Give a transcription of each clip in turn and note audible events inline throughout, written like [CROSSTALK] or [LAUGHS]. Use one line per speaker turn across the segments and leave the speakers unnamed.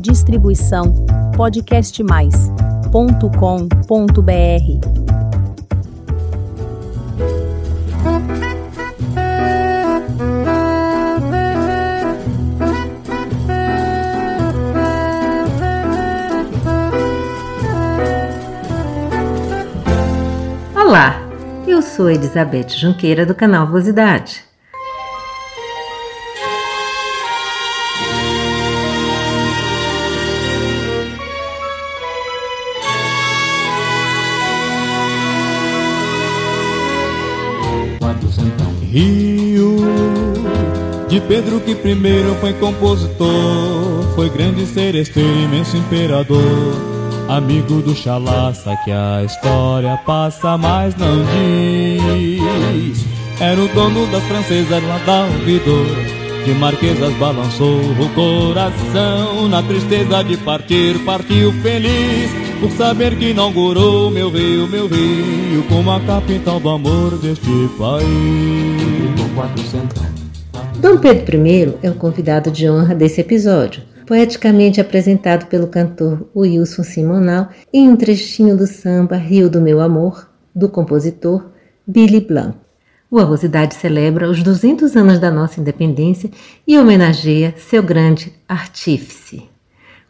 Distribuição podcastmais.com.br.
Olá, eu sou Elizabeth Junqueira do canal Vosidade.
Rio de Pedro que primeiro foi compositor, foi grande seresteiro, imenso imperador, amigo do chalaça que a história passa, mas não diz. Era o dono das francesas lá da ouvidor, de marquesas balançou o coração, na tristeza de partir, partiu feliz por saber que inaugurou meu rio, meu rio, como a capital do amor deste país.
Dom Pedro I é o convidado de honra desse episódio, poeticamente apresentado pelo cantor Wilson Simonal em um trechinho do samba Rio do Meu Amor, do compositor Billy Blanc. O Arrosidade celebra os 200 anos da nossa independência e homenageia seu grande artífice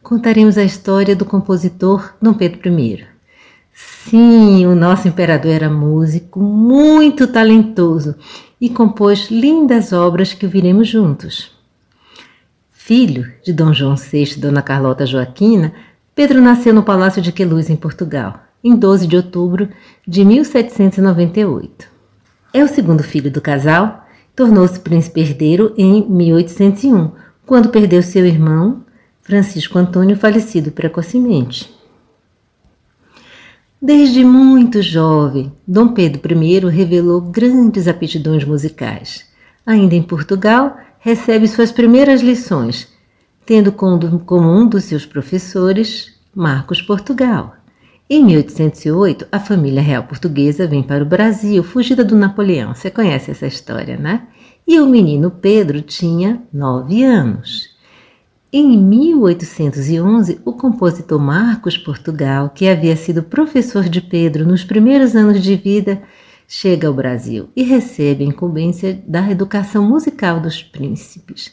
contaremos a história do compositor Dom Pedro I. Sim, o nosso imperador era músico, muito talentoso e compôs lindas obras que ouviremos juntos. Filho de Dom João VI e Dona Carlota Joaquina, Pedro nasceu no Palácio de Queluz, em Portugal, em 12 de outubro de 1798. É o segundo filho do casal, tornou-se príncipe herdeiro em 1801, quando perdeu seu irmão, Francisco Antônio, falecido precocemente. Desde muito jovem, Dom Pedro I revelou grandes aptidões musicais. Ainda em Portugal, recebe suas primeiras lições, tendo como um dos seus professores Marcos Portugal. Em 1808, a família real portuguesa vem para o Brasil, fugida do Napoleão. Você conhece essa história, né? E o menino Pedro tinha nove anos. Em 1811, o compositor Marcos Portugal, que havia sido professor de Pedro nos primeiros anos de vida, chega ao Brasil e recebe a incumbência da educação musical dos príncipes.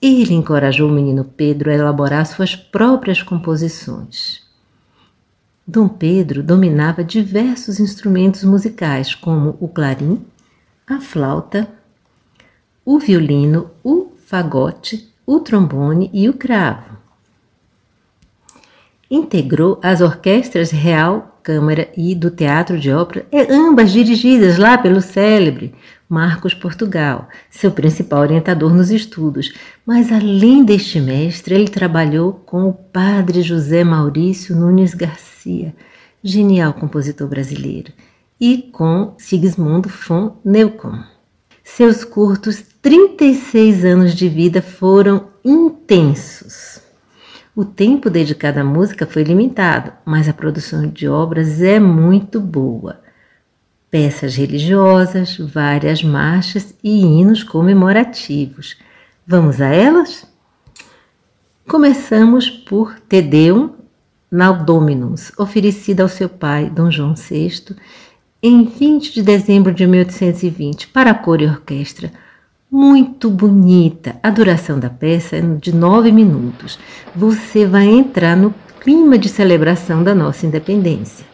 Ele encorajou o menino Pedro a elaborar suas próprias composições. Dom Pedro dominava diversos instrumentos musicais, como o clarim, a flauta, o violino, o fagote, o trombone e o cravo. Integrou as orquestras Real Câmara e do Teatro de Ópera, ambas dirigidas lá pelo célebre Marcos Portugal, seu principal orientador nos estudos. Mas além deste mestre, ele trabalhou com o padre José Maurício Nunes Garcia, genial compositor brasileiro, e com Sigismundo von Neukomm. Seus curtos 36 anos de vida foram intensos. O tempo dedicado à música foi limitado, mas a produção de obras é muito boa. Peças religiosas, várias marchas e hinos comemorativos. Vamos a elas? Começamos por Te Deum Naudominus, oferecida ao seu pai, Dom João VI, em 20 de dezembro de 1820 para cor e orquestra. Muito bonita. A duração da peça é de nove minutos. Você vai entrar no clima de celebração da nossa independência.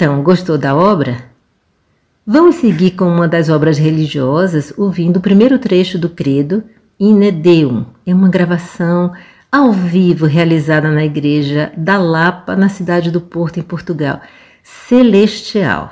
Então, gostou da obra? Vamos seguir com uma das obras religiosas, ouvindo o primeiro trecho do Credo, Ine Deum. É uma gravação ao vivo realizada na igreja da Lapa, na cidade do Porto, em Portugal. Celestial.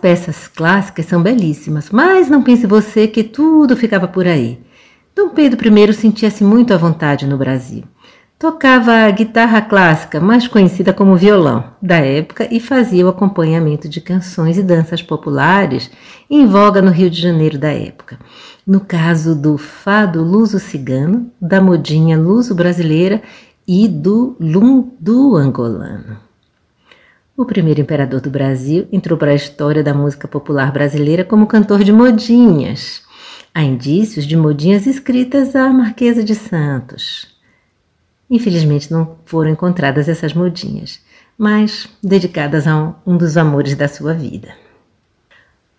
Peças clássicas são belíssimas, mas não pense você que tudo ficava por aí. Dom Pedro I sentia-se muito à vontade no Brasil. Tocava a guitarra clássica, mais conhecida como violão, da época e fazia o acompanhamento de canções e danças populares em voga no Rio de Janeiro da época. No caso do fado luso-cigano, da modinha luso-brasileira e do lundu angolano. O primeiro imperador do Brasil entrou para a história da música popular brasileira como cantor de modinhas. Há indícios de modinhas escritas à Marquesa de Santos. Infelizmente não foram encontradas essas modinhas, mas dedicadas a um, dos amores da sua vida.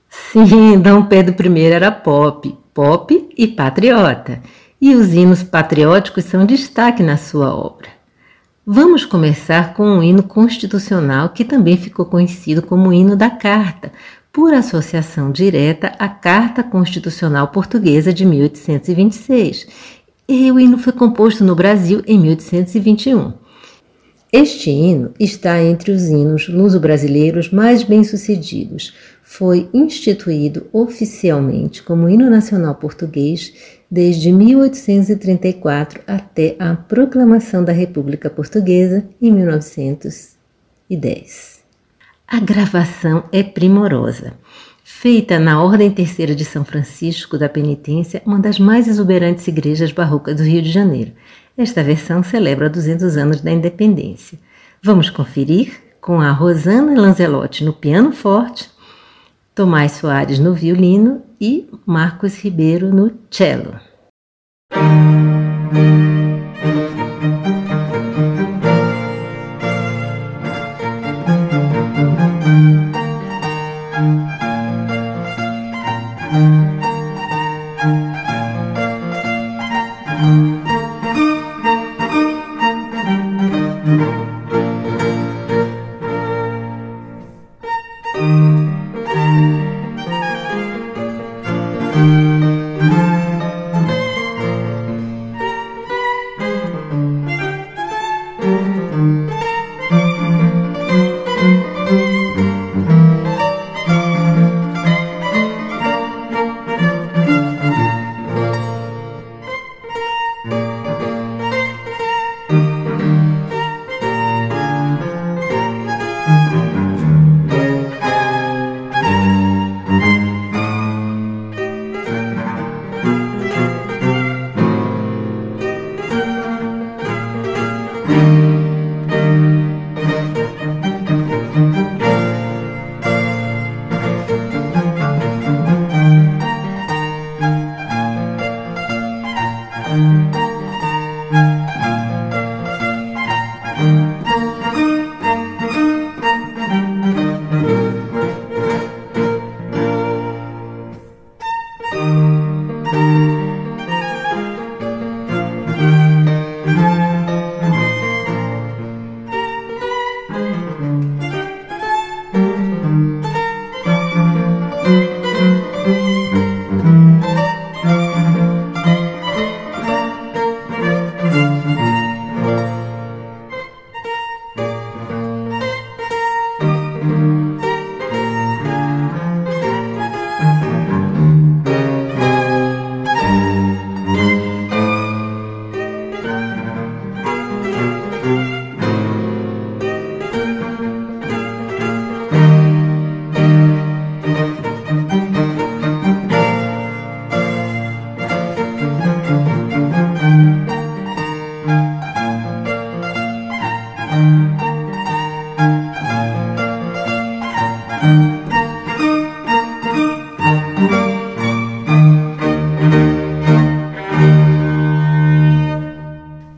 Sim, [LAUGHS] Dom Pedro I era pop, pop e patriota, e os hinos patrióticos são destaque na sua obra. Vamos começar com um hino constitucional que também ficou conhecido como hino da Carta, por associação direta à Carta Constitucional Portuguesa de 1826. E o hino foi composto no Brasil em 1821. Este hino está entre os hinos luso-brasileiros mais bem-sucedidos. Foi instituído oficialmente como hino nacional português desde 1834 até a proclamação da República Portuguesa em 1910. A gravação é primorosa. Feita na Ordem Terceira de São Francisco da Penitência, uma das mais exuberantes igrejas barrocas do Rio de Janeiro. Esta versão celebra 200 anos da independência. Vamos conferir com a Rosana Lanzelotti no piano forte, Tomás Soares no violino e Marcos Ribeiro no cello.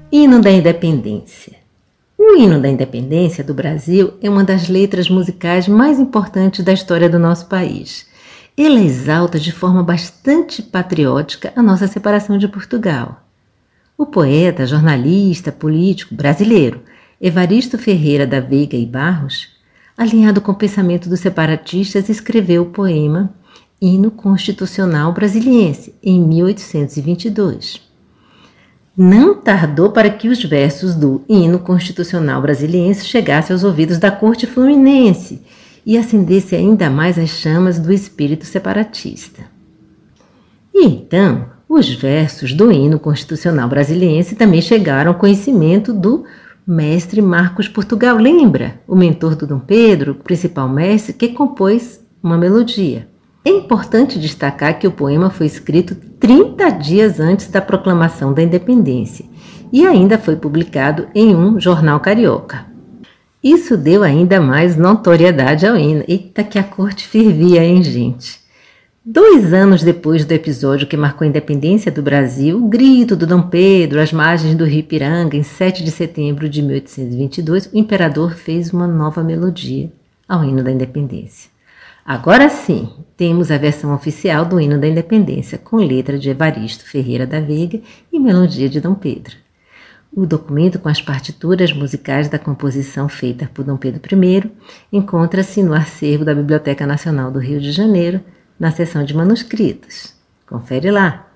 Hino da Independência. O hino da independência do Brasil é uma das letras musicais mais importantes da história do nosso país. Ele exalta de forma bastante patriótica a nossa separação de Portugal. O poeta, jornalista, político brasileiro Evaristo Ferreira da Veiga e Barros, alinhado com o pensamento dos separatistas, escreveu o poema Hino Constitucional Brasiliense em 1822 não tardou para que os versos do hino constitucional brasiliense chegassem aos ouvidos da corte fluminense e acendesse ainda mais as chamas do espírito separatista. E então, os versos do hino constitucional brasiliense também chegaram ao conhecimento do mestre Marcos Portugal. Lembra? O mentor do Dom Pedro, principal mestre, que compôs uma melodia. É importante destacar que o poema foi escrito 30 dias antes da proclamação da independência e ainda foi publicado em um jornal carioca. Isso deu ainda mais notoriedade ao hino. Eita, que a corte fervia, hein, gente? Dois anos depois do episódio que marcou a independência do Brasil, o grito do Dom Pedro às margens do Rio Ipiranga, em 7 de setembro de 1822, o imperador fez uma nova melodia ao hino da independência. Agora sim, temos a versão oficial do hino da independência, com letra de Evaristo Ferreira da Veiga e melodia de Dom Pedro. O documento com as partituras musicais da composição feita por Dom Pedro I encontra-se no acervo da Biblioteca Nacional do Rio de Janeiro, na seção de manuscritos. Confere lá!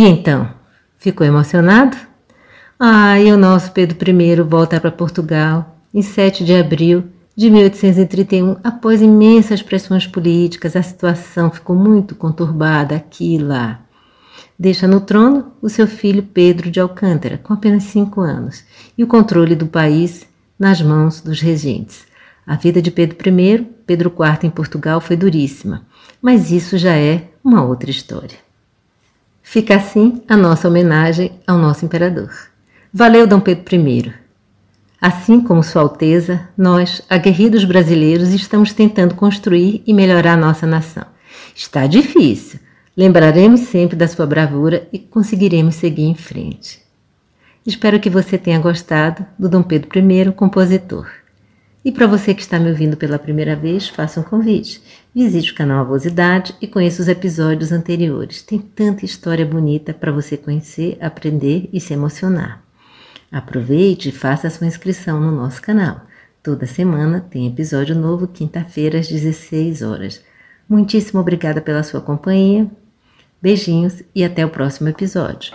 E então, ficou emocionado? Ah, e o nosso Pedro I volta para Portugal em 7 de abril de 1831, após imensas pressões políticas, a situação ficou muito conturbada aqui e lá. Deixa no trono o seu filho Pedro de Alcântara, com apenas cinco anos, e o controle do país nas mãos dos regentes. A vida de Pedro I, Pedro IV em Portugal foi duríssima, mas isso já é uma outra história. Fica assim a nossa homenagem ao nosso imperador. Valeu, Dom Pedro I. Assim como Sua Alteza, nós, aguerridos brasileiros, estamos tentando construir e melhorar nossa nação. Está difícil. Lembraremos sempre da sua bravura e conseguiremos seguir em frente. Espero que você tenha gostado do Dom Pedro I, compositor. E para você que está me ouvindo pela primeira vez, faça um convite. Visite o canal Avosidade e conheça os episódios anteriores. Tem tanta história bonita para você conhecer, aprender e se emocionar. Aproveite e faça a sua inscrição no nosso canal. Toda semana tem episódio novo, quinta-feira às 16 horas. Muitíssimo obrigada pela sua companhia. Beijinhos e até o próximo episódio.